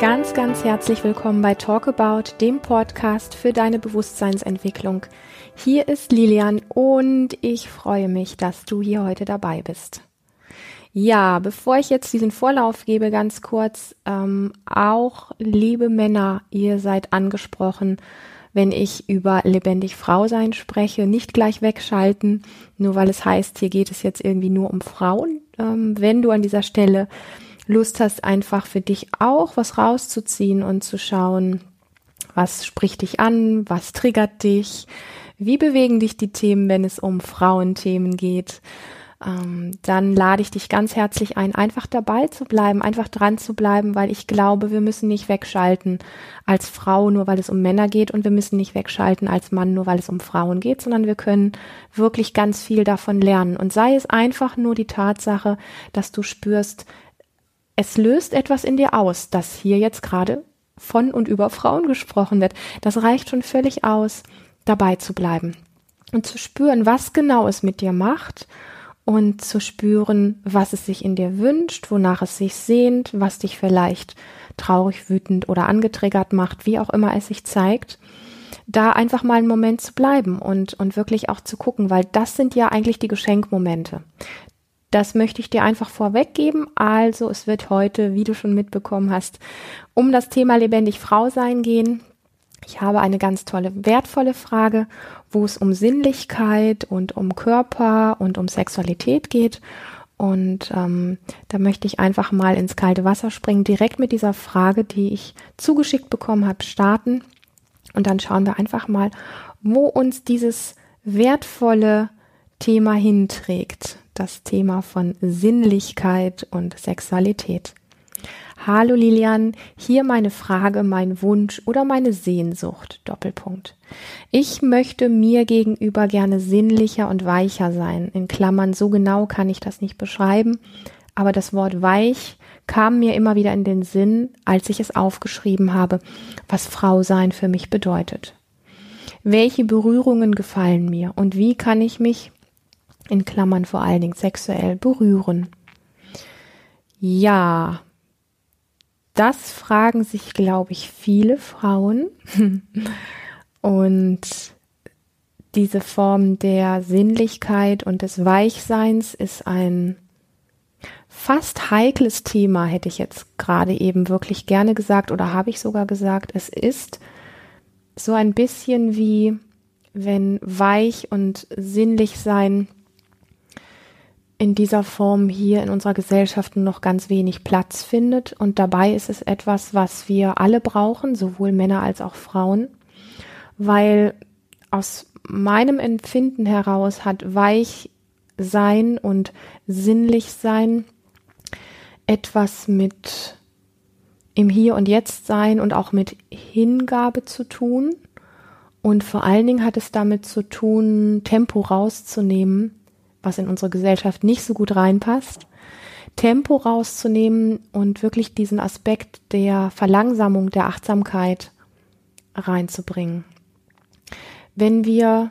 Ganz, ganz herzlich willkommen bei Talk About, dem Podcast für deine Bewusstseinsentwicklung. Hier ist Lilian und ich freue mich, dass du hier heute dabei bist. Ja, bevor ich jetzt diesen Vorlauf gebe, ganz kurz, ähm, auch liebe Männer, ihr seid angesprochen, wenn ich über lebendig Frau sein spreche, nicht gleich wegschalten, nur weil es heißt, hier geht es jetzt irgendwie nur um Frauen. Ähm, wenn du an dieser Stelle Lust hast, einfach für dich auch was rauszuziehen und zu schauen, was spricht dich an, was triggert dich, wie bewegen dich die Themen, wenn es um Frauenthemen geht. Ähm, dann lade ich dich ganz herzlich ein, einfach dabei zu bleiben, einfach dran zu bleiben, weil ich glaube, wir müssen nicht wegschalten als Frau, nur weil es um Männer geht und wir müssen nicht wegschalten als Mann, nur weil es um Frauen geht, sondern wir können wirklich ganz viel davon lernen. Und sei es einfach nur die Tatsache, dass du spürst, es löst etwas in dir aus, dass hier jetzt gerade von und über Frauen gesprochen wird. Das reicht schon völlig aus, dabei zu bleiben und zu spüren, was genau es mit dir macht und zu spüren, was es sich in dir wünscht, wonach es sich sehnt, was dich vielleicht traurig, wütend oder angetriggert macht, wie auch immer es sich zeigt, da einfach mal einen Moment zu bleiben und, und wirklich auch zu gucken, weil das sind ja eigentlich die Geschenkmomente. Das möchte ich dir einfach vorweggeben. Also es wird heute, wie du schon mitbekommen hast, um das Thema lebendig Frau sein gehen. Ich habe eine ganz tolle, wertvolle Frage, wo es um Sinnlichkeit und um Körper und um Sexualität geht. Und ähm, da möchte ich einfach mal ins kalte Wasser springen, direkt mit dieser Frage, die ich zugeschickt bekommen habe, starten. Und dann schauen wir einfach mal, wo uns dieses wertvolle Thema hinträgt das Thema von Sinnlichkeit und Sexualität. Hallo Lilian, hier meine Frage, mein Wunsch oder meine Sehnsucht. Doppelpunkt. Ich möchte mir gegenüber gerne sinnlicher und weicher sein. In Klammern, so genau kann ich das nicht beschreiben, aber das Wort weich kam mir immer wieder in den Sinn, als ich es aufgeschrieben habe, was Frau sein für mich bedeutet. Welche Berührungen gefallen mir und wie kann ich mich in Klammern vor allen Dingen sexuell berühren. Ja, das fragen sich, glaube ich, viele Frauen. und diese Form der Sinnlichkeit und des Weichseins ist ein fast heikles Thema, hätte ich jetzt gerade eben wirklich gerne gesagt oder habe ich sogar gesagt. Es ist so ein bisschen wie wenn weich und sinnlich sein in dieser Form hier in unserer Gesellschaft noch ganz wenig Platz findet. Und dabei ist es etwas, was wir alle brauchen, sowohl Männer als auch Frauen, weil aus meinem Empfinden heraus hat weich sein und sinnlich sein etwas mit im Hier und Jetzt sein und auch mit Hingabe zu tun. Und vor allen Dingen hat es damit zu tun, Tempo rauszunehmen was in unsere Gesellschaft nicht so gut reinpasst, Tempo rauszunehmen und wirklich diesen Aspekt der Verlangsamung, der Achtsamkeit reinzubringen. Wenn wir,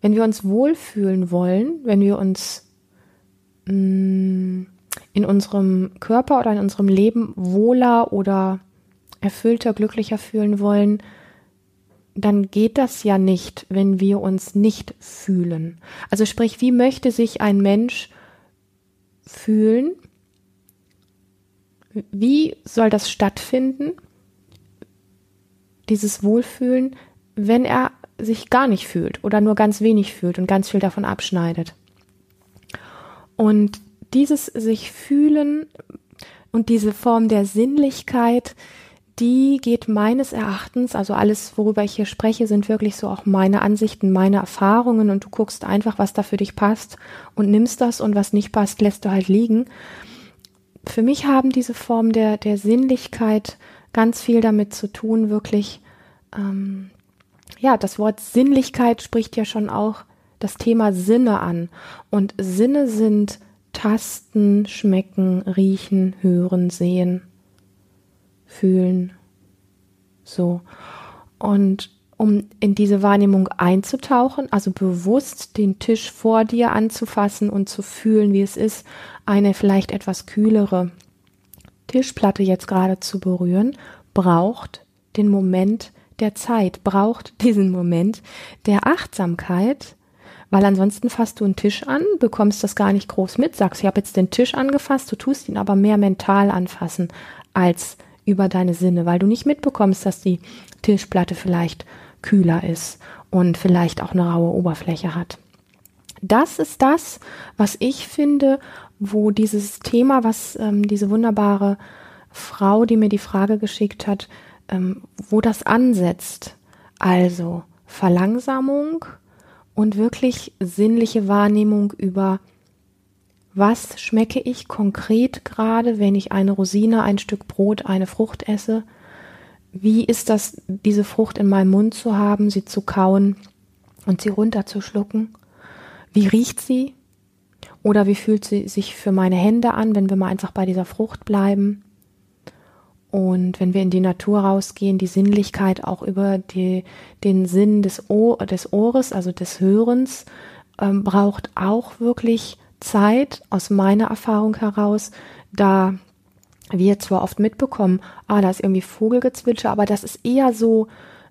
wenn wir uns wohlfühlen wollen, wenn wir uns mm, in unserem Körper oder in unserem Leben wohler oder erfüllter, glücklicher fühlen wollen, dann geht das ja nicht, wenn wir uns nicht fühlen. Also sprich, wie möchte sich ein Mensch fühlen? Wie soll das stattfinden, dieses Wohlfühlen, wenn er sich gar nicht fühlt oder nur ganz wenig fühlt und ganz viel davon abschneidet? Und dieses sich fühlen und diese Form der Sinnlichkeit, die geht meines Erachtens, also alles, worüber ich hier spreche, sind wirklich so auch meine Ansichten, meine Erfahrungen und du guckst einfach, was da für dich passt und nimmst das und was nicht passt, lässt du halt liegen. Für mich haben diese Form der, der Sinnlichkeit ganz viel damit zu tun, wirklich, ähm, ja, das Wort Sinnlichkeit spricht ja schon auch das Thema Sinne an. Und Sinne sind Tasten, Schmecken, Riechen, Hören, Sehen fühlen. So. Und um in diese Wahrnehmung einzutauchen, also bewusst den Tisch vor dir anzufassen und zu fühlen, wie es ist, eine vielleicht etwas kühlere Tischplatte jetzt gerade zu berühren, braucht den Moment der Zeit, braucht diesen Moment der Achtsamkeit, weil ansonsten fasst du einen Tisch an, bekommst das gar nicht groß mit, sagst, ich habe jetzt den Tisch angefasst, du tust ihn aber mehr mental anfassen als über deine Sinne, weil du nicht mitbekommst, dass die Tischplatte vielleicht kühler ist und vielleicht auch eine raue Oberfläche hat. Das ist das, was ich finde, wo dieses Thema, was ähm, diese wunderbare Frau, die mir die Frage geschickt hat, ähm, wo das ansetzt. Also Verlangsamung und wirklich sinnliche Wahrnehmung über was schmecke ich konkret gerade, wenn ich eine Rosine, ein Stück Brot, eine Frucht esse? Wie ist das, diese Frucht in meinem Mund zu haben, sie zu kauen und sie runterzuschlucken? Wie riecht sie? Oder wie fühlt sie sich für meine Hände an, wenn wir mal einfach bei dieser Frucht bleiben? Und wenn wir in die Natur rausgehen, die Sinnlichkeit auch über die, den Sinn des, Ohr, des Ohres, also des Hörens, ähm, braucht auch wirklich Zeit aus meiner Erfahrung heraus, da wir zwar oft mitbekommen, ah, da ist irgendwie Vogelgezwitscher, aber das ist eher so,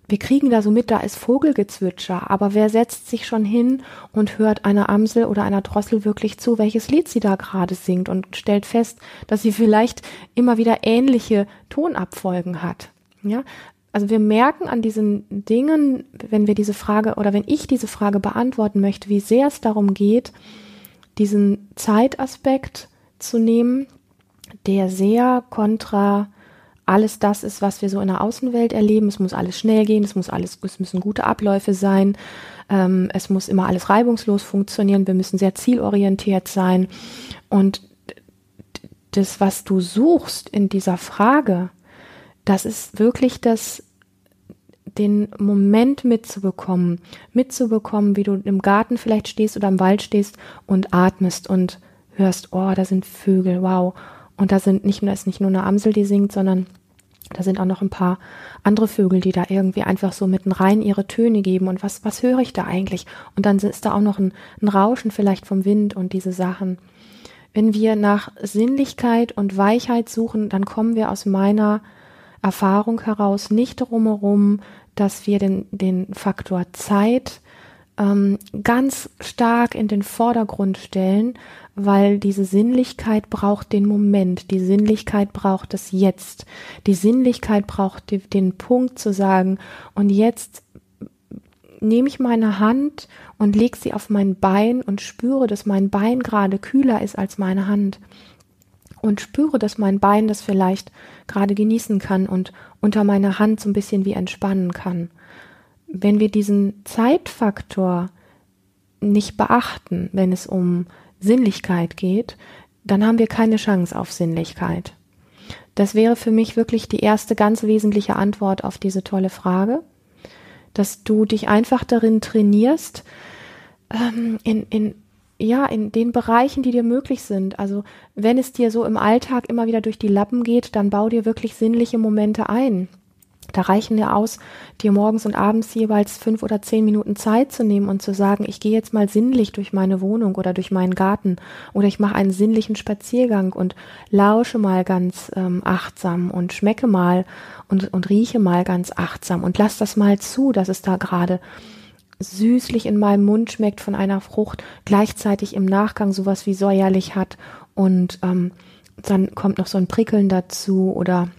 wir kriegen da so mit, da ist Vogelgezwitscher, aber wer setzt sich schon hin und hört einer Amsel oder einer Drossel wirklich zu, welches Lied sie da gerade singt und stellt fest, dass sie vielleicht immer wieder ähnliche Tonabfolgen hat. Ja, also wir merken an diesen Dingen, wenn wir diese Frage oder wenn ich diese Frage beantworten möchte, wie sehr es darum geht, diesen Zeitaspekt zu nehmen, der sehr kontra alles das ist, was wir so in der Außenwelt erleben. Es muss alles schnell gehen, es muss alles, es müssen gute Abläufe sein, ähm, es muss immer alles reibungslos funktionieren, wir müssen sehr zielorientiert sein. Und das, was du suchst in dieser Frage, das ist wirklich das, den Moment mitzubekommen, mitzubekommen, wie du im Garten vielleicht stehst oder im Wald stehst und atmest und hörst, oh, da sind Vögel, wow. Und da sind nicht nur, ist nicht nur eine Amsel, die singt, sondern da sind auch noch ein paar andere Vögel, die da irgendwie einfach so mitten rein ihre Töne geben. Und was, was höre ich da eigentlich? Und dann ist da auch noch ein, ein Rauschen vielleicht vom Wind und diese Sachen. Wenn wir nach Sinnlichkeit und Weichheit suchen, dann kommen wir aus meiner Erfahrung heraus nicht drumherum, dass wir den, den Faktor Zeit ähm, ganz stark in den Vordergrund stellen, weil diese Sinnlichkeit braucht den Moment, die Sinnlichkeit braucht das Jetzt, die Sinnlichkeit braucht die, den Punkt zu sagen, und jetzt nehme ich meine Hand und lege sie auf mein Bein und spüre, dass mein Bein gerade kühler ist als meine Hand und spüre, dass mein Bein das vielleicht gerade genießen kann und unter meiner Hand so ein bisschen wie entspannen kann. Wenn wir diesen Zeitfaktor nicht beachten, wenn es um Sinnlichkeit geht, dann haben wir keine Chance auf Sinnlichkeit. Das wäre für mich wirklich die erste ganz wesentliche Antwort auf diese tolle Frage, dass du dich einfach darin trainierst, ähm, in, in ja, in den Bereichen, die dir möglich sind. Also wenn es dir so im Alltag immer wieder durch die Lappen geht, dann bau dir wirklich sinnliche Momente ein. Da reichen dir aus, dir morgens und abends jeweils fünf oder zehn Minuten Zeit zu nehmen und zu sagen, ich gehe jetzt mal sinnlich durch meine Wohnung oder durch meinen Garten oder ich mache einen sinnlichen Spaziergang und lausche mal ganz ähm, achtsam und schmecke mal und, und rieche mal ganz achtsam und lass das mal zu, dass es da gerade süßlich in meinem Mund schmeckt von einer Frucht, gleichzeitig im Nachgang sowas wie säuerlich hat und ähm, dann kommt noch so ein Prickeln dazu oder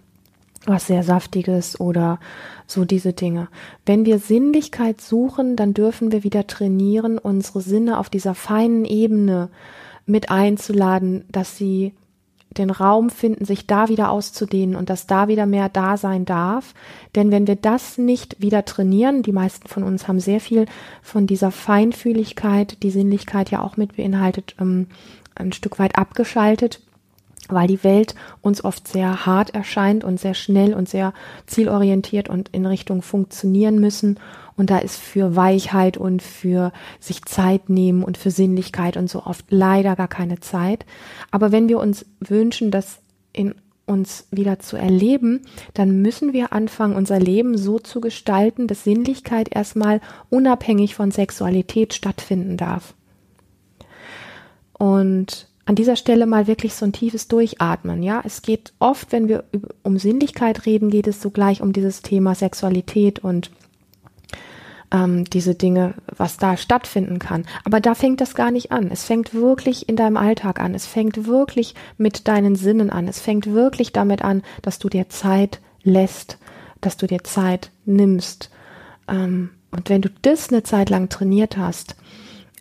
was sehr saftiges oder so diese Dinge. Wenn wir Sinnlichkeit suchen, dann dürfen wir wieder trainieren, unsere Sinne auf dieser feinen Ebene mit einzuladen, dass sie den Raum finden, sich da wieder auszudehnen und dass da wieder mehr da sein darf. Denn wenn wir das nicht wieder trainieren, die meisten von uns haben sehr viel von dieser Feinfühligkeit, die Sinnlichkeit ja auch mit beinhaltet, ähm, ein Stück weit abgeschaltet, weil die Welt uns oft sehr hart erscheint und sehr schnell und sehr zielorientiert und in Richtung funktionieren müssen. Und da ist für Weichheit und für sich Zeit nehmen und für Sinnlichkeit und so oft leider gar keine Zeit. Aber wenn wir uns wünschen, das in uns wieder zu erleben, dann müssen wir anfangen, unser Leben so zu gestalten, dass Sinnlichkeit erstmal unabhängig von Sexualität stattfinden darf. Und an dieser Stelle mal wirklich so ein tiefes Durchatmen, ja. Es geht oft, wenn wir um Sinnlichkeit reden, geht es so gleich um dieses Thema Sexualität und ähm, diese Dinge, was da stattfinden kann. Aber da fängt das gar nicht an. Es fängt wirklich in deinem Alltag an. Es fängt wirklich mit deinen Sinnen an. Es fängt wirklich damit an, dass du dir Zeit lässt, dass du dir Zeit nimmst. Ähm, und wenn du das eine Zeit lang trainiert hast,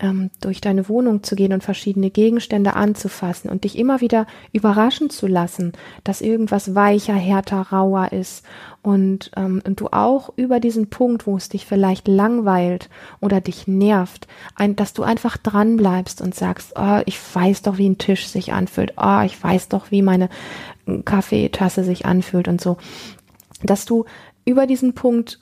ähm, durch deine Wohnung zu gehen und verschiedene Gegenstände anzufassen und dich immer wieder überraschen zu lassen, dass irgendwas weicher, härter, rauer ist. Und, ähm, und du auch über diesen Punkt, wo es dich vielleicht langweilt oder dich nervt, ein, dass du einfach dran bleibst und sagst, oh, ich weiß doch, wie ein Tisch sich anfühlt, oh, ich weiß doch, wie meine Kaffeetasse sich anfühlt und so, dass du über diesen Punkt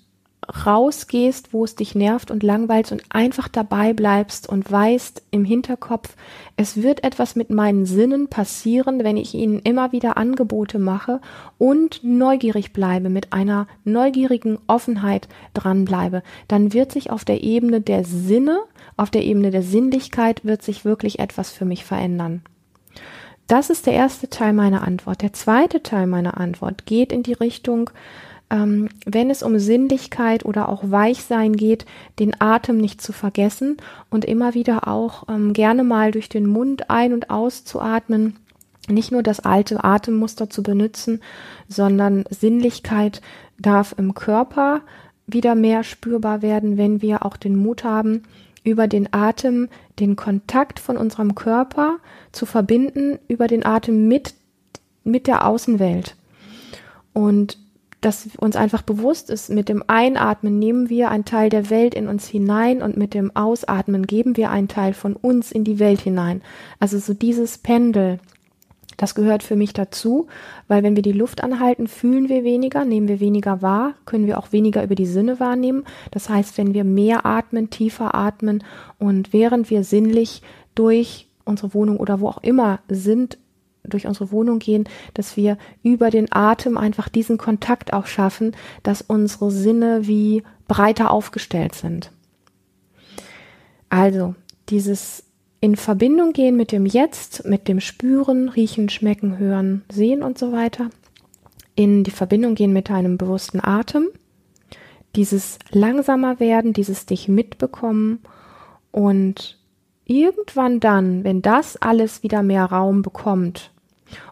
rausgehst, wo es dich nervt und langweilt und einfach dabei bleibst und weißt im Hinterkopf, es wird etwas mit meinen Sinnen passieren, wenn ich ihnen immer wieder Angebote mache und neugierig bleibe, mit einer neugierigen Offenheit dranbleibe, dann wird sich auf der Ebene der Sinne, auf der Ebene der Sinnlichkeit wird sich wirklich etwas für mich verändern. Das ist der erste Teil meiner Antwort. Der zweite Teil meiner Antwort geht in die Richtung, ähm, wenn es um Sinnlichkeit oder auch Weichsein geht, den Atem nicht zu vergessen und immer wieder auch ähm, gerne mal durch den Mund ein- und auszuatmen. Nicht nur das alte Atemmuster zu benutzen, sondern Sinnlichkeit darf im Körper wieder mehr spürbar werden, wenn wir auch den Mut haben, über den Atem den Kontakt von unserem Körper zu verbinden, über den Atem mit, mit der Außenwelt. Und dass uns einfach bewusst ist, mit dem Einatmen nehmen wir einen Teil der Welt in uns hinein und mit dem Ausatmen geben wir einen Teil von uns in die Welt hinein. Also so dieses Pendel, das gehört für mich dazu, weil wenn wir die Luft anhalten, fühlen wir weniger, nehmen wir weniger wahr, können wir auch weniger über die Sinne wahrnehmen. Das heißt, wenn wir mehr atmen, tiefer atmen und während wir sinnlich durch unsere Wohnung oder wo auch immer sind, durch unsere Wohnung gehen, dass wir über den Atem einfach diesen Kontakt auch schaffen, dass unsere Sinne wie breiter aufgestellt sind. Also dieses in Verbindung gehen mit dem Jetzt, mit dem Spüren, Riechen, Schmecken, Hören, Sehen und so weiter, in die Verbindung gehen mit einem bewussten Atem, dieses langsamer werden, dieses dich mitbekommen und irgendwann dann, wenn das alles wieder mehr Raum bekommt,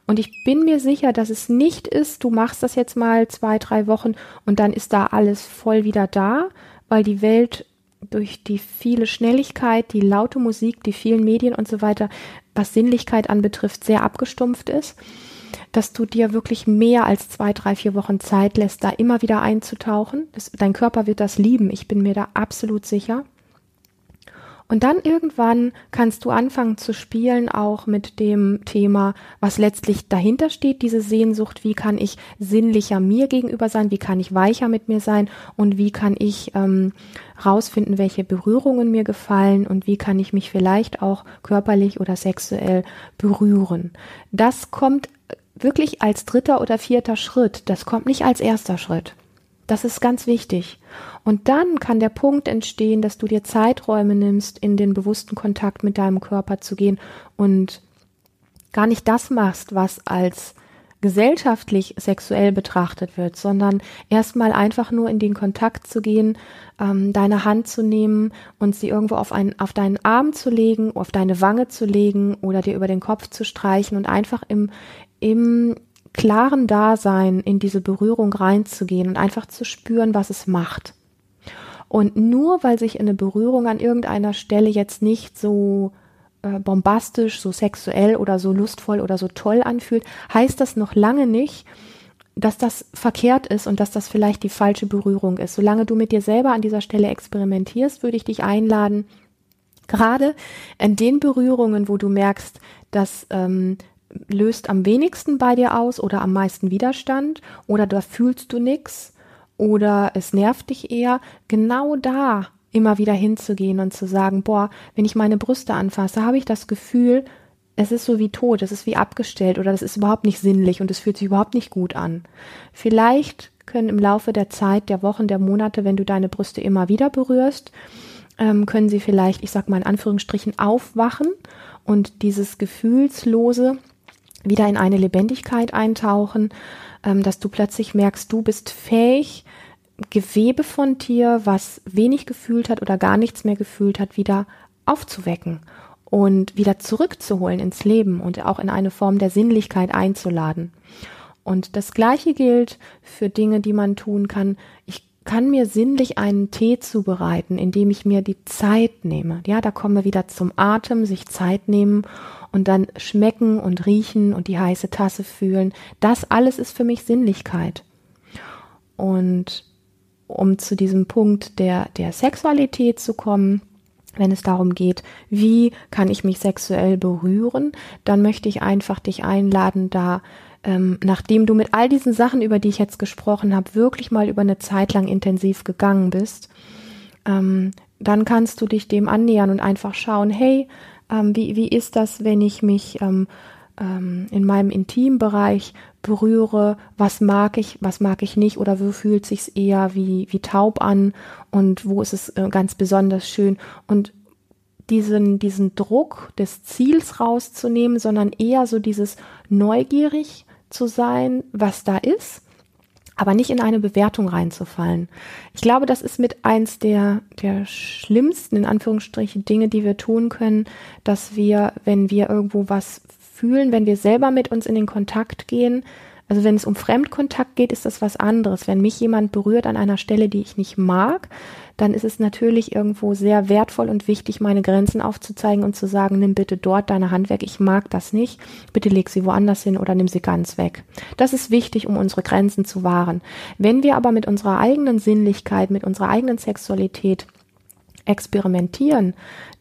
und ich bin mir sicher, dass es nicht ist, du machst das jetzt mal zwei, drei Wochen und dann ist da alles voll wieder da, weil die Welt durch die viele Schnelligkeit, die laute Musik, die vielen Medien und so weiter, was Sinnlichkeit anbetrifft, sehr abgestumpft ist, dass du dir wirklich mehr als zwei, drei, vier Wochen Zeit lässt, da immer wieder einzutauchen. Das, dein Körper wird das lieben, ich bin mir da absolut sicher. Und dann irgendwann kannst du anfangen zu spielen, auch mit dem Thema, was letztlich dahinter steht, diese Sehnsucht, wie kann ich sinnlicher mir gegenüber sein, wie kann ich weicher mit mir sein? Und wie kann ich ähm, rausfinden, welche Berührungen mir gefallen? Und wie kann ich mich vielleicht auch körperlich oder sexuell berühren. Das kommt wirklich als dritter oder vierter Schritt, das kommt nicht als erster Schritt. Das ist ganz wichtig. Und dann kann der Punkt entstehen, dass du dir Zeiträume nimmst, in den bewussten Kontakt mit deinem Körper zu gehen und gar nicht das machst, was als gesellschaftlich sexuell betrachtet wird, sondern erstmal einfach nur in den Kontakt zu gehen, ähm, deine Hand zu nehmen und sie irgendwo auf, einen, auf deinen Arm zu legen, auf deine Wange zu legen oder dir über den Kopf zu streichen und einfach im, im klaren Dasein in diese Berührung reinzugehen und einfach zu spüren, was es macht. Und nur weil sich eine Berührung an irgendeiner Stelle jetzt nicht so äh, bombastisch, so sexuell oder so lustvoll oder so toll anfühlt, heißt das noch lange nicht, dass das verkehrt ist und dass das vielleicht die falsche Berührung ist. Solange du mit dir selber an dieser Stelle experimentierst, würde ich dich einladen, gerade in den Berührungen, wo du merkst, dass ähm, löst am wenigsten bei dir aus oder am meisten Widerstand oder da fühlst du nichts oder es nervt dich eher, genau da immer wieder hinzugehen und zu sagen, boah, wenn ich meine Brüste anfasse, habe ich das Gefühl, es ist so wie tot, es ist wie abgestellt oder das ist überhaupt nicht sinnlich und es fühlt sich überhaupt nicht gut an. Vielleicht können im Laufe der Zeit, der Wochen, der Monate, wenn du deine Brüste immer wieder berührst, ähm, können sie vielleicht, ich sag mal in Anführungsstrichen, aufwachen und dieses Gefühlslose wieder in eine Lebendigkeit eintauchen, ähm, dass du plötzlich merkst, du bist fähig, Gewebe von dir, was wenig gefühlt hat oder gar nichts mehr gefühlt hat, wieder aufzuwecken und wieder zurückzuholen ins Leben und auch in eine Form der Sinnlichkeit einzuladen. Und das Gleiche gilt für Dinge, die man tun kann. Ich kann mir sinnlich einen Tee zubereiten, indem ich mir die Zeit nehme. Ja, da kommen wir wieder zum Atem, sich Zeit nehmen und dann schmecken und riechen und die heiße Tasse fühlen. Das alles ist für mich Sinnlichkeit. Und um zu diesem Punkt der, der Sexualität zu kommen, wenn es darum geht, wie kann ich mich sexuell berühren, dann möchte ich einfach dich einladen, da ähm, nachdem du mit all diesen Sachen, über die ich jetzt gesprochen habe, wirklich mal über eine Zeit lang intensiv gegangen bist, ähm, dann kannst du dich dem annähern und einfach schauen, hey, ähm, wie, wie ist das, wenn ich mich ähm, ähm, in meinem Intimbereich berühre, was mag ich, was mag ich nicht? Oder wo fühlt sich's eher wie, wie taub an? Und wo ist es äh, ganz besonders schön? Und diesen, diesen Druck des Ziels rauszunehmen, sondern eher so dieses neugierig zu sein, was da ist, aber nicht in eine Bewertung reinzufallen. Ich glaube, das ist mit eins der, der schlimmsten, in Anführungsstrichen, Dinge, die wir tun können, dass wir, wenn wir irgendwo was fühlen, wenn wir selber mit uns in den Kontakt gehen. Also wenn es um Fremdkontakt geht, ist das was anderes. Wenn mich jemand berührt an einer Stelle, die ich nicht mag, dann ist es natürlich irgendwo sehr wertvoll und wichtig, meine Grenzen aufzuzeigen und zu sagen, nimm bitte dort deine Hand weg, ich mag das nicht, bitte leg sie woanders hin oder nimm sie ganz weg. Das ist wichtig, um unsere Grenzen zu wahren. Wenn wir aber mit unserer eigenen Sinnlichkeit, mit unserer eigenen Sexualität experimentieren,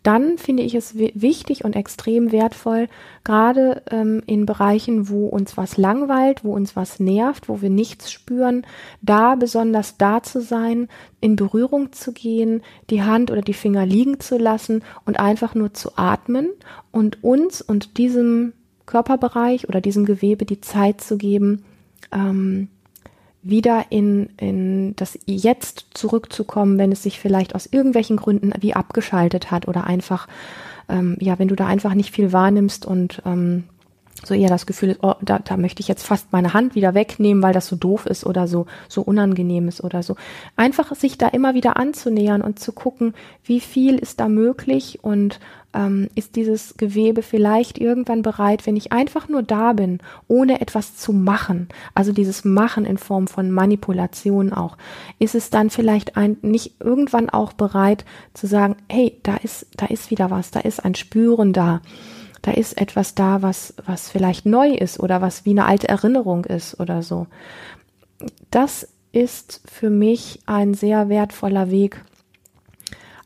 dann finde ich es wichtig und extrem wertvoll, gerade ähm, in Bereichen, wo uns was langweilt, wo uns was nervt, wo wir nichts spüren, da besonders da zu sein, in Berührung zu gehen, die Hand oder die Finger liegen zu lassen und einfach nur zu atmen und uns und diesem Körperbereich oder diesem Gewebe die Zeit zu geben, ähm, wieder in, in das Jetzt zurückzukommen, wenn es sich vielleicht aus irgendwelchen Gründen wie abgeschaltet hat oder einfach, ähm, ja, wenn du da einfach nicht viel wahrnimmst und ähm, so eher das Gefühl ist, oh, da, da möchte ich jetzt fast meine Hand wieder wegnehmen, weil das so doof ist oder so, so unangenehm ist oder so. Einfach sich da immer wieder anzunähern und zu gucken, wie viel ist da möglich und ähm, ist dieses Gewebe vielleicht irgendwann bereit, wenn ich einfach nur da bin, ohne etwas zu machen. Also dieses Machen in Form von Manipulation auch. Ist es dann vielleicht ein, nicht irgendwann auch bereit zu sagen, hey, da ist, da ist wieder was, da ist ein Spüren da da ist etwas da, was, was vielleicht neu ist oder was wie eine alte Erinnerung ist oder so. Das ist für mich ein sehr wertvoller Weg,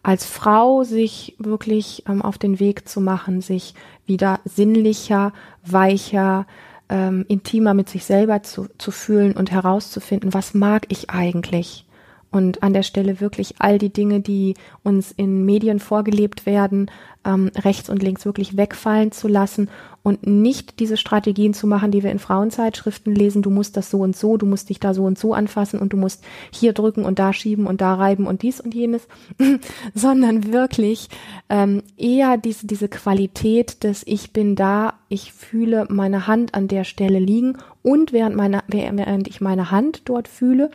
als Frau sich wirklich ähm, auf den Weg zu machen, sich wieder sinnlicher, weicher, ähm, intimer mit sich selber zu, zu fühlen und herauszufinden, was mag ich eigentlich? Und an der Stelle wirklich all die Dinge, die uns in Medien vorgelebt werden, ähm, rechts und links wirklich wegfallen zu lassen und nicht diese Strategien zu machen, die wir in Frauenzeitschriften lesen, du musst das so und so, du musst dich da so und so anfassen und du musst hier drücken und da schieben und da reiben und dies und jenes, sondern wirklich ähm, eher diese, diese Qualität des Ich bin da, ich fühle meine Hand an der Stelle liegen und während, meine, während ich meine Hand dort fühle,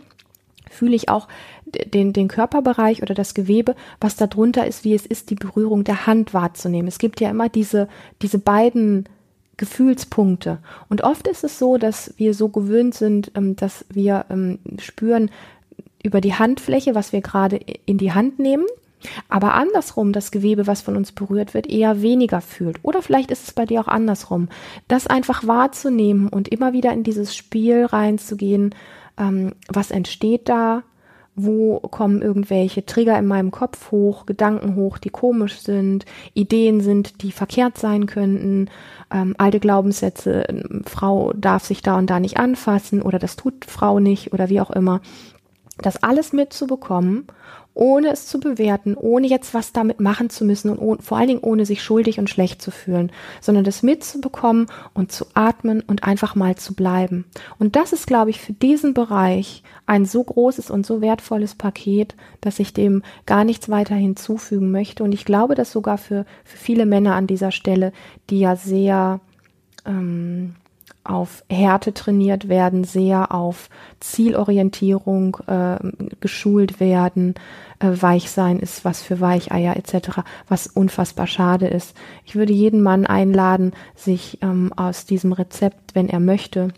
fühle ich auch den, den Körperbereich oder das Gewebe, was da drunter ist, wie es ist, die Berührung der Hand wahrzunehmen. Es gibt ja immer diese, diese beiden Gefühlspunkte. Und oft ist es so, dass wir so gewöhnt sind, ähm, dass wir ähm, spüren über die Handfläche, was wir gerade in die Hand nehmen. Aber andersrum, das Gewebe, was von uns berührt wird, eher weniger fühlt. Oder vielleicht ist es bei dir auch andersrum. Das einfach wahrzunehmen und immer wieder in dieses Spiel reinzugehen, ähm, was entsteht da, wo kommen irgendwelche Trigger in meinem Kopf hoch, Gedanken hoch, die komisch sind, Ideen sind, die verkehrt sein könnten, ähm, alte Glaubenssätze, Frau darf sich da und da nicht anfassen oder das tut Frau nicht oder wie auch immer. Das alles mitzubekommen ohne es zu bewerten, ohne jetzt was damit machen zu müssen und ohne, vor allen Dingen ohne sich schuldig und schlecht zu fühlen, sondern das mitzubekommen und zu atmen und einfach mal zu bleiben. Und das ist, glaube ich, für diesen Bereich ein so großes und so wertvolles Paket, dass ich dem gar nichts weiter hinzufügen möchte. Und ich glaube, dass sogar für, für viele Männer an dieser Stelle, die ja sehr ähm, auf Härte trainiert werden, sehr auf Zielorientierung äh, geschult werden. Äh, Weichsein ist was für Weicheier etc., was unfassbar schade ist. Ich würde jeden Mann einladen, sich ähm, aus diesem Rezept, wenn er möchte,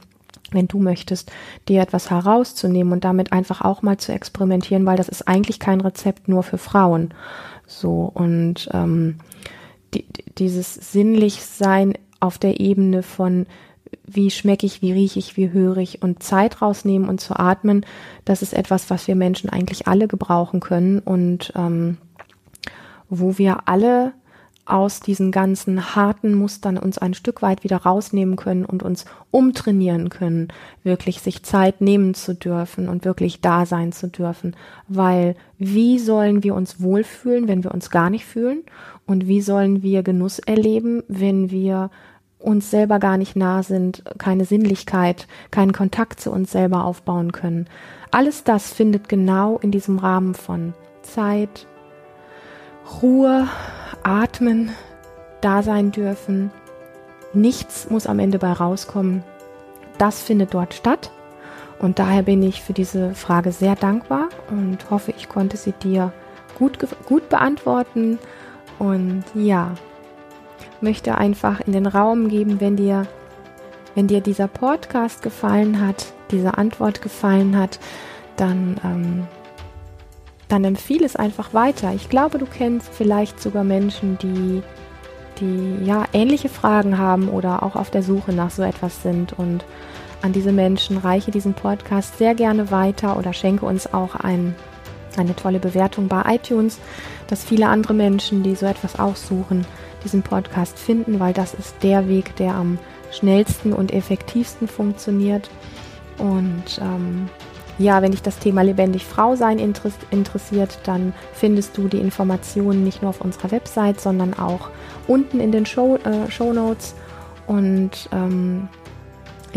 wenn du möchtest, dir etwas herauszunehmen und damit einfach auch mal zu experimentieren, weil das ist eigentlich kein Rezept nur für Frauen. So und ähm, die, dieses Sinnlichsein auf der Ebene von wie schmecke ich, wie rieche ich, wie höre ich und Zeit rausnehmen und zu atmen, das ist etwas, was wir Menschen eigentlich alle gebrauchen können und ähm, wo wir alle aus diesen ganzen harten Mustern uns ein Stück weit wieder rausnehmen können und uns umtrainieren können, wirklich sich Zeit nehmen zu dürfen und wirklich da sein zu dürfen. Weil wie sollen wir uns wohlfühlen, wenn wir uns gar nicht fühlen? Und wie sollen wir Genuss erleben, wenn wir uns selber gar nicht nah sind, keine Sinnlichkeit, keinen Kontakt zu uns selber aufbauen können. Alles das findet genau in diesem Rahmen von Zeit, Ruhe, Atmen, da sein dürfen. Nichts muss am Ende bei rauskommen. Das findet dort statt. Und daher bin ich für diese Frage sehr dankbar und hoffe, ich konnte sie dir gut, gut beantworten. Und ja, möchte einfach in den Raum geben, wenn dir, wenn dir dieser Podcast gefallen hat, diese Antwort gefallen hat, dann, ähm, dann empfiehl es einfach weiter. Ich glaube, du kennst vielleicht sogar Menschen, die, die ja ähnliche Fragen haben oder auch auf der Suche nach so etwas sind und an diese Menschen reiche diesen Podcast sehr gerne weiter oder schenke uns auch ein, eine tolle Bewertung bei iTunes, dass viele andere Menschen, die so etwas auch suchen, diesen Podcast finden, weil das ist der Weg, der am schnellsten und effektivsten funktioniert. Und ähm, ja, wenn dich das Thema lebendig Frau sein interessiert, dann findest du die Informationen nicht nur auf unserer Website, sondern auch unten in den Show, äh, Notes. Und ähm,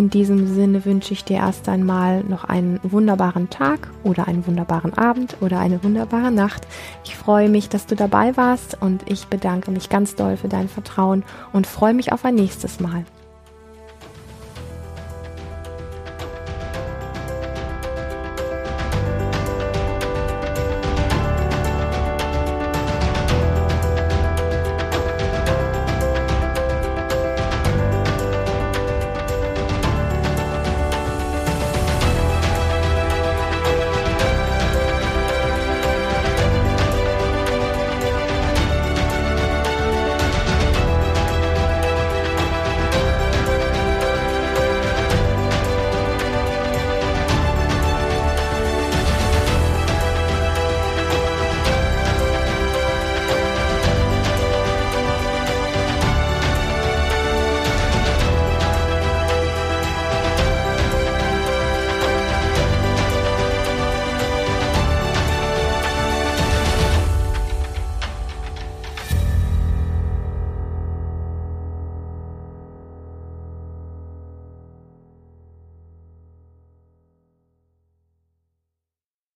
in diesem Sinne wünsche ich dir erst einmal noch einen wunderbaren Tag oder einen wunderbaren Abend oder eine wunderbare Nacht. Ich freue mich, dass du dabei warst und ich bedanke mich ganz doll für dein Vertrauen und freue mich auf ein nächstes Mal.